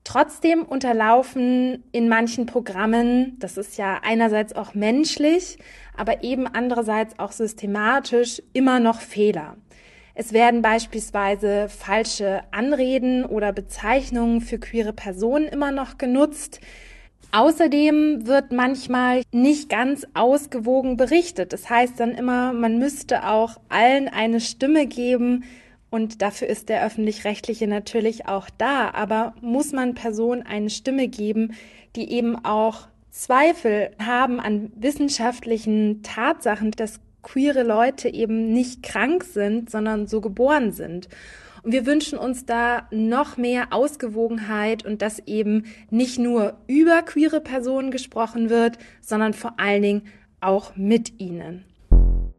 Trotzdem unterlaufen in manchen Programmen, das ist ja einerseits auch menschlich, aber eben andererseits auch systematisch immer noch Fehler. Es werden beispielsweise falsche Anreden oder Bezeichnungen für queere Personen immer noch genutzt. Außerdem wird manchmal nicht ganz ausgewogen berichtet. Das heißt dann immer, man müsste auch allen eine Stimme geben. Und dafür ist der öffentlich-rechtliche natürlich auch da. Aber muss man Personen eine Stimme geben, die eben auch Zweifel haben an wissenschaftlichen Tatsachen, dass queere Leute eben nicht krank sind, sondern so geboren sind. Und wir wünschen uns da noch mehr Ausgewogenheit und dass eben nicht nur über queere Personen gesprochen wird, sondern vor allen Dingen auch mit ihnen.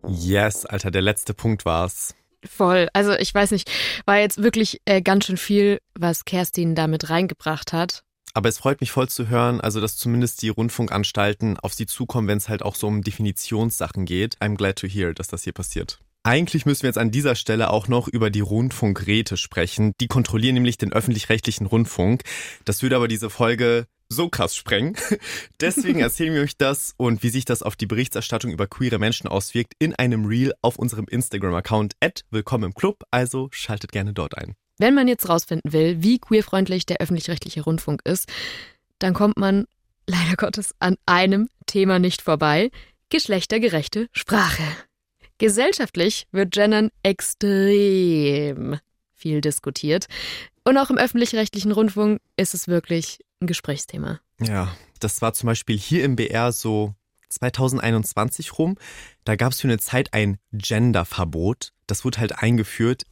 Yes, Alter, der letzte Punkt war's. Voll. Also ich weiß nicht, war jetzt wirklich äh, ganz schön viel, was Kerstin damit reingebracht hat. Aber es freut mich voll zu hören, also dass zumindest die Rundfunkanstalten auf sie zukommen, wenn es halt auch so um Definitionssachen geht. I'm glad to hear, dass das hier passiert. Eigentlich müssen wir jetzt an dieser Stelle auch noch über die Rundfunkräte sprechen. Die kontrollieren nämlich den öffentlich-rechtlichen Rundfunk. Das würde aber diese Folge so krass sprengen. (laughs) Deswegen (laughs) erzählen wir euch das und wie sich das auf die Berichterstattung über queere Menschen auswirkt in einem Reel auf unserem Instagram-Account at Willkommen im Club. Also schaltet gerne dort ein. Wenn man jetzt rausfinden will, wie queerfreundlich der öffentlich-rechtliche Rundfunk ist, dann kommt man leider Gottes an einem Thema nicht vorbei. Geschlechtergerechte Sprache. Gesellschaftlich wird Gendern extrem viel diskutiert. Und auch im öffentlich-rechtlichen Rundfunk ist es wirklich ein Gesprächsthema. Ja, das war zum Beispiel hier im BR so 2021 rum. Da gab es für eine Zeit ein Genderverbot. Das wurde halt eingeführt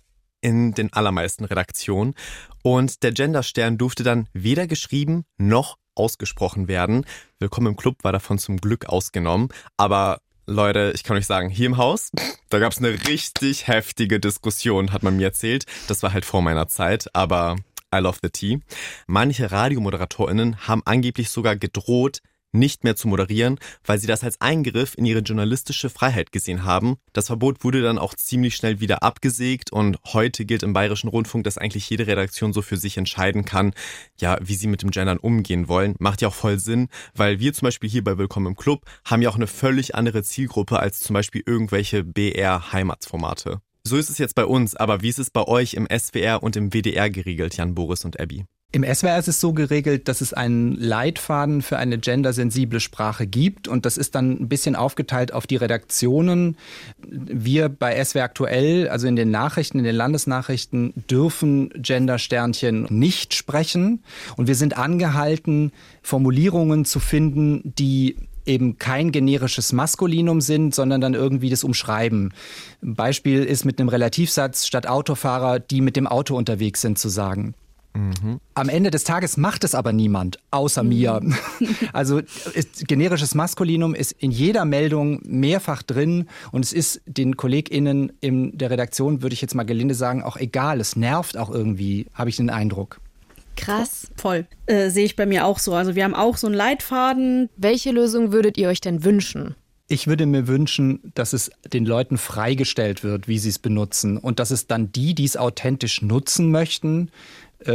in den allermeisten Redaktionen. Und der Genderstern durfte dann weder geschrieben noch ausgesprochen werden. Willkommen im Club war davon zum Glück ausgenommen. Aber Leute, ich kann euch sagen, hier im Haus, da gab es eine richtig heftige Diskussion, hat man mir erzählt. Das war halt vor meiner Zeit, aber I love the tea. Manche RadiomoderatorInnen haben angeblich sogar gedroht, nicht mehr zu moderieren, weil sie das als Eingriff in ihre journalistische Freiheit gesehen haben. Das Verbot wurde dann auch ziemlich schnell wieder abgesägt und heute gilt im Bayerischen Rundfunk, dass eigentlich jede Redaktion so für sich entscheiden kann, ja, wie sie mit dem Gendern umgehen wollen. Macht ja auch voll Sinn, weil wir zum Beispiel hier bei Willkommen im Club haben ja auch eine völlig andere Zielgruppe als zum Beispiel irgendwelche BR-Heimatsformate. So ist es jetzt bei uns, aber wie ist es bei euch im SWR und im WDR geregelt, Jan Boris und Abby? Im SWR ist es so geregelt, dass es einen Leitfaden für eine gendersensible Sprache gibt und das ist dann ein bisschen aufgeteilt auf die Redaktionen. Wir bei SWR aktuell, also in den Nachrichten, in den Landesnachrichten, dürfen Gendersternchen nicht sprechen und wir sind angehalten, Formulierungen zu finden, die eben kein generisches Maskulinum sind, sondern dann irgendwie das Umschreiben. Beispiel ist mit einem Relativsatz statt Autofahrer, die mit dem Auto unterwegs sind, zu sagen. Mhm. Am Ende des Tages macht es aber niemand, außer mhm. mir. (laughs) Also ist, generisches Maskulinum ist in jeder Meldung mehrfach drin und es ist den KollegInnen in der Redaktion, würde ich jetzt mal gelinde sagen, auch egal. Es nervt auch irgendwie, habe ich den Eindruck. Krass. Voll. Äh, Sehe ich bei mir auch so. Also wir haben auch so einen Leitfaden. Welche Lösung würdet ihr euch denn wünschen? Ich würde mir wünschen, dass es den Leuten freigestellt wird, wie sie es benutzen und dass es dann die, die es authentisch nutzen möchten,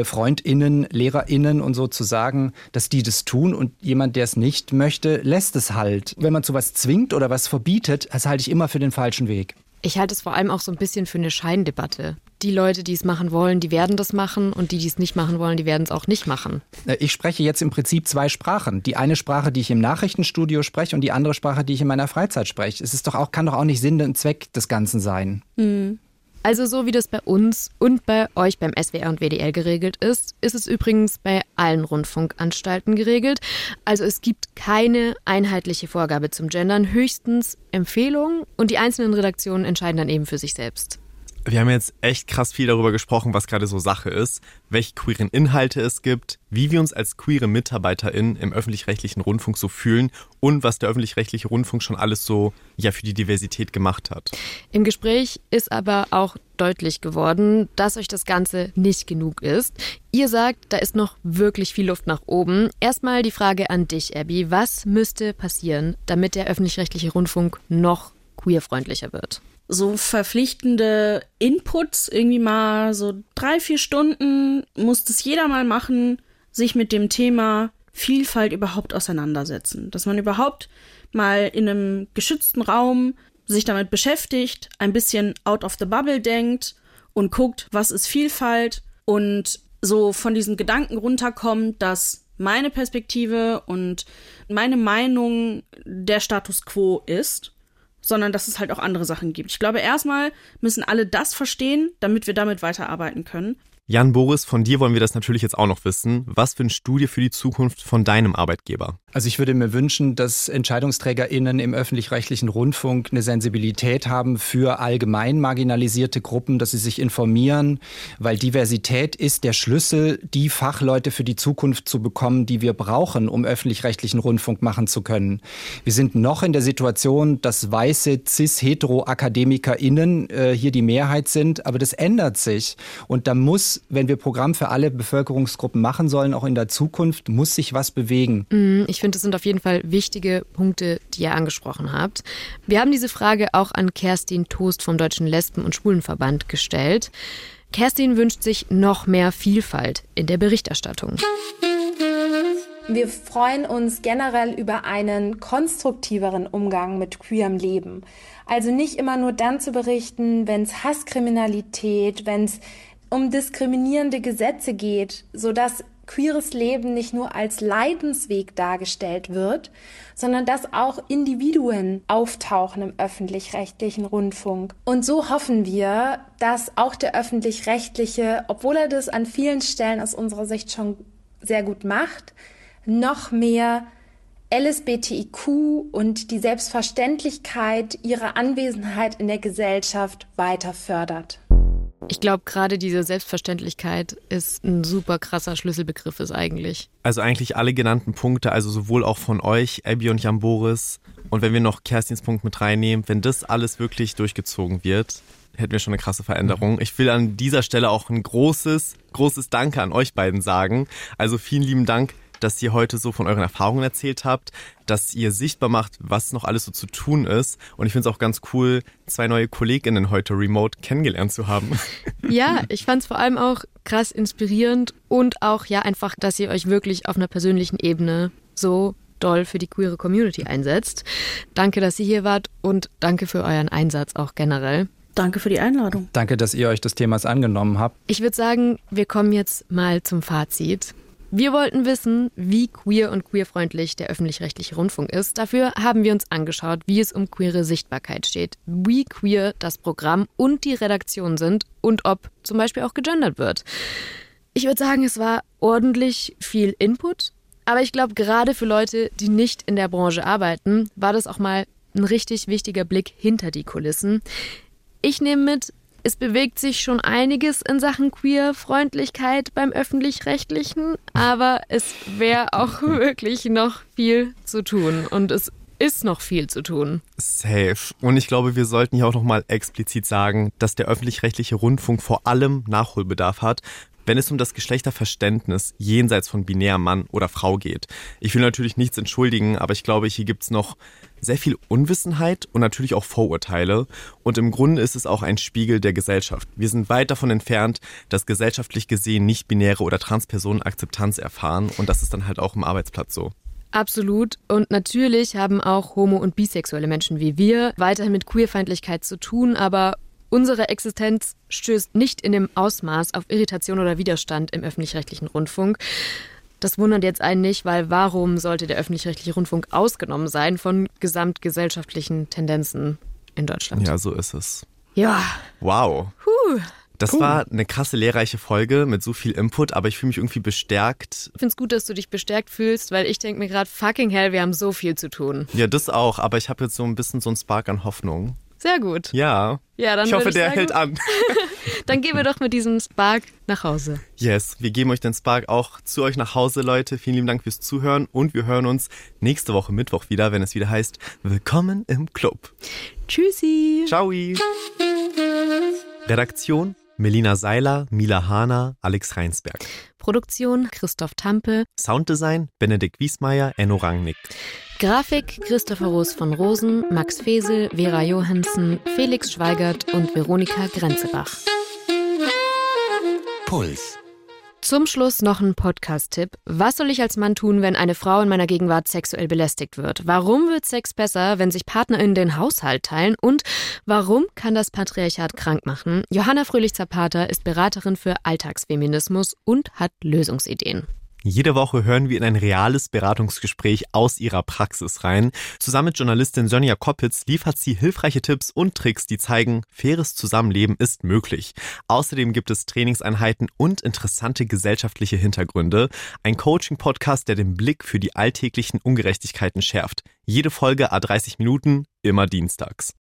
Freundinnen, Lehrerinnen und so zu sagen, dass die das tun und jemand, der es nicht möchte, lässt es halt. Wenn man zu was zwingt oder was verbietet, das halte ich immer für den falschen Weg. Ich halte es vor allem auch so ein bisschen für eine Scheindebatte. Die Leute, die es machen wollen, die werden das machen und die, die es nicht machen wollen, die werden es auch nicht machen. Äh, ich spreche jetzt im Prinzip zwei Sprachen. Die eine Sprache, die ich im Nachrichtenstudio spreche und die andere Sprache, die ich in meiner Freizeit spreche. Es ist doch auch, kann doch auch nicht Sinn und Zweck des Ganzen sein. Mhm. Also so wie das bei uns und bei euch beim SWR und WDR geregelt ist, ist es übrigens bei allen Rundfunkanstalten geregelt. Also es gibt keine einheitliche Vorgabe zum Gendern, höchstens Empfehlungen und die einzelnen Redaktionen entscheiden dann eben für sich selbst. Wir haben jetzt echt krass viel darüber gesprochen, was gerade so Sache ist, welche queeren Inhalte es gibt, wie wir uns als queere MitarbeiterInnen im öffentlich-rechtlichen Rundfunk so fühlen und was der öffentlich-rechtliche Rundfunk schon alles so ja für die Diversität gemacht hat. Im Gespräch ist aber auch deutlich geworden, dass euch das Ganze nicht genug ist. Ihr sagt, da ist noch wirklich viel Luft nach oben. Erstmal die Frage an dich, Abby. Was müsste passieren, damit der öffentlich-rechtliche Rundfunk noch queerfreundlicher wird? So verpflichtende Inputs, irgendwie mal so drei, vier Stunden muss das jeder mal machen, sich mit dem Thema Vielfalt überhaupt auseinandersetzen. Dass man überhaupt mal in einem geschützten Raum sich damit beschäftigt, ein bisschen out of the bubble denkt und guckt, was ist Vielfalt und so von diesen Gedanken runterkommt, dass meine Perspektive und meine Meinung der Status quo ist sondern dass es halt auch andere Sachen gibt. Ich glaube, erstmal müssen alle das verstehen, damit wir damit weiterarbeiten können. Jan Boris, von dir wollen wir das natürlich jetzt auch noch wissen. Was für eine Studie für die Zukunft von deinem Arbeitgeber? Also ich würde mir wünschen, dass EntscheidungsträgerInnen im öffentlich-rechtlichen Rundfunk eine Sensibilität haben für allgemein marginalisierte Gruppen, dass sie sich informieren, weil Diversität ist der Schlüssel, die Fachleute für die Zukunft zu bekommen, die wir brauchen, um öffentlich-rechtlichen Rundfunk machen zu können. Wir sind noch in der Situation, dass weiße cis-hetero-AkademikerInnen äh, hier die Mehrheit sind, aber das ändert sich. Und da muss, wenn wir Programm für alle Bevölkerungsgruppen machen sollen, auch in der Zukunft, muss sich was bewegen. Mm, ich finde, das sind auf jeden Fall wichtige Punkte, die ihr angesprochen habt. Wir haben diese Frage auch an Kerstin Toast vom Deutschen Lesben- und Schwulenverband gestellt. Kerstin wünscht sich noch mehr Vielfalt in der Berichterstattung. Wir freuen uns generell über einen konstruktiveren Umgang mit queerem Leben. Also nicht immer nur dann zu berichten, wenn es Hasskriminalität, wenn es um diskriminierende Gesetze geht, sodass queeres Leben nicht nur als Leidensweg dargestellt wird, sondern dass auch Individuen auftauchen im öffentlich-rechtlichen Rundfunk. Und so hoffen wir, dass auch der öffentlich-rechtliche, obwohl er das an vielen Stellen aus unserer Sicht schon sehr gut macht, noch mehr LSBTIQ und die Selbstverständlichkeit ihrer Anwesenheit in der Gesellschaft weiter fördert. Ich glaube, gerade diese Selbstverständlichkeit ist ein super krasser Schlüsselbegriff ist eigentlich. Also eigentlich alle genannten Punkte, also sowohl auch von euch, Abby und Jan Boris, und wenn wir noch Kerstins Punkt mit reinnehmen, wenn das alles wirklich durchgezogen wird, hätten wir schon eine krasse Veränderung. Ich will an dieser Stelle auch ein großes, großes Danke an euch beiden sagen. Also vielen lieben Dank dass ihr heute so von euren Erfahrungen erzählt habt, dass ihr sichtbar macht, was noch alles so zu tun ist. Und ich finde es auch ganz cool, zwei neue KollegInnen heute remote kennengelernt zu haben. (laughs) Ja, ich fand es vor allem auch krass inspirierend und auch ja einfach, dass ihr euch wirklich auf einer persönlichen Ebene so doll für die queere Community einsetzt. Danke, dass ihr hier wart und danke für euren Einsatz auch generell. Danke für die Einladung. Danke, dass ihr euch des Themas angenommen habt. Ich würde sagen, wir kommen jetzt mal zum Fazit. Wir wollten wissen, wie queer und queerfreundlich der öffentlich-rechtliche Rundfunk ist. Dafür haben wir uns angeschaut, wie es um queere Sichtbarkeit steht, wie queer das Programm und die Redaktion sind und ob zum Beispiel auch gegendert wird. Ich würde sagen, es war ordentlich viel Input, aber ich glaube, gerade für Leute, die nicht in der Branche arbeiten, war das auch mal ein richtig wichtiger Blick hinter die Kulissen. Ich nehme mit, es bewegt sich schon einiges in Sachen Queerfreundlichkeit beim öffentlich-rechtlichen, aber es wäre auch (laughs) wirklich noch viel zu tun und es ist noch viel zu tun. Safe. Und ich glaube, wir sollten hier auch nochmal explizit sagen, dass der öffentlich-rechtliche Rundfunk vor allem Nachholbedarf hat, wenn es um das Geschlechterverständnis jenseits von binär Mann oder Frau geht. Ich will natürlich nichts entschuldigen, aber ich glaube, hier gibt es noch sehr viel Unwissenheit und natürlich auch Vorurteile. Und im Grunde ist es auch ein Spiegel der Gesellschaft. Wir sind weit davon entfernt, dass gesellschaftlich gesehen nicht-binäre oder Transpersonen Akzeptanz erfahren. Und das ist dann halt auch im Arbeitsplatz so. Absolut. Und natürlich haben auch homo- und bisexuelle Menschen wie wir weiterhin mit Queerfeindlichkeit zu tun, aber Unsere Existenz stößt nicht in dem Ausmaß auf Irritation oder Widerstand im öffentlich-rechtlichen Rundfunk. Das wundert jetzt einen nicht, weil warum sollte der öffentlich-rechtliche Rundfunk ausgenommen sein von gesamtgesellschaftlichen Tendenzen in Deutschland? Ja, so ist es. Ja. Wow. Puh. Das Puh. war eine krasse, lehrreiche Folge mit so viel Input, aber ich fühle mich irgendwie bestärkt. Ich finde es gut, dass du dich bestärkt fühlst, weil ich denke mir gerade, fucking hell, wir haben so viel zu tun. Ja, das auch, aber ich habe jetzt so ein bisschen so einen Spark an Hoffnung. Sehr gut. Ja. Ja, dann ich hoffe, ich der sagen, hält an. (laughs) dann gehen wir doch mit diesem Spark nach Hause. Yes, wir geben euch den Spark auch zu euch nach Hause, Leute. Vielen lieben Dank fürs Zuhören und wir hören uns nächste Woche Mittwoch wieder, wenn es wieder heißt Willkommen im Club. Tschüssi. Ciao. Redaktion (laughs) Melina Seiler, Mila Hahner, Alex Reinsberg. Produktion Christoph Tampe. Sounddesign Benedikt Wiesmeier, Enno Rangnick. Grafik Christopher Roos von Rosen, Max Fesel, Vera Johansen, Felix Schweigert und Veronika Grenzebach. Puls. Zum Schluss noch ein Podcast-Tipp. Was soll ich als Mann tun, wenn eine Frau in meiner Gegenwart sexuell belästigt wird? Warum wird Sex besser, wenn sich PartnerInnen den Haushalt teilen? Und warum kann das Patriarchat krank machen? Johanna Fröhlich-Zapata ist Beraterin für Alltagsfeminismus und hat Lösungsideen. Jede Woche hören wir in ein reales Beratungsgespräch aus ihrer Praxis rein. Zusammen mit Journalistin Sonja Koppitz liefert sie hilfreiche Tipps und Tricks, die zeigen, faires Zusammenleben ist möglich. Außerdem gibt es Trainingseinheiten und interessante gesellschaftliche Hintergründe. Ein Coaching-Podcast, der den Blick für die alltäglichen Ungerechtigkeiten schärft. Jede Folge a 30 Minuten, immer dienstags.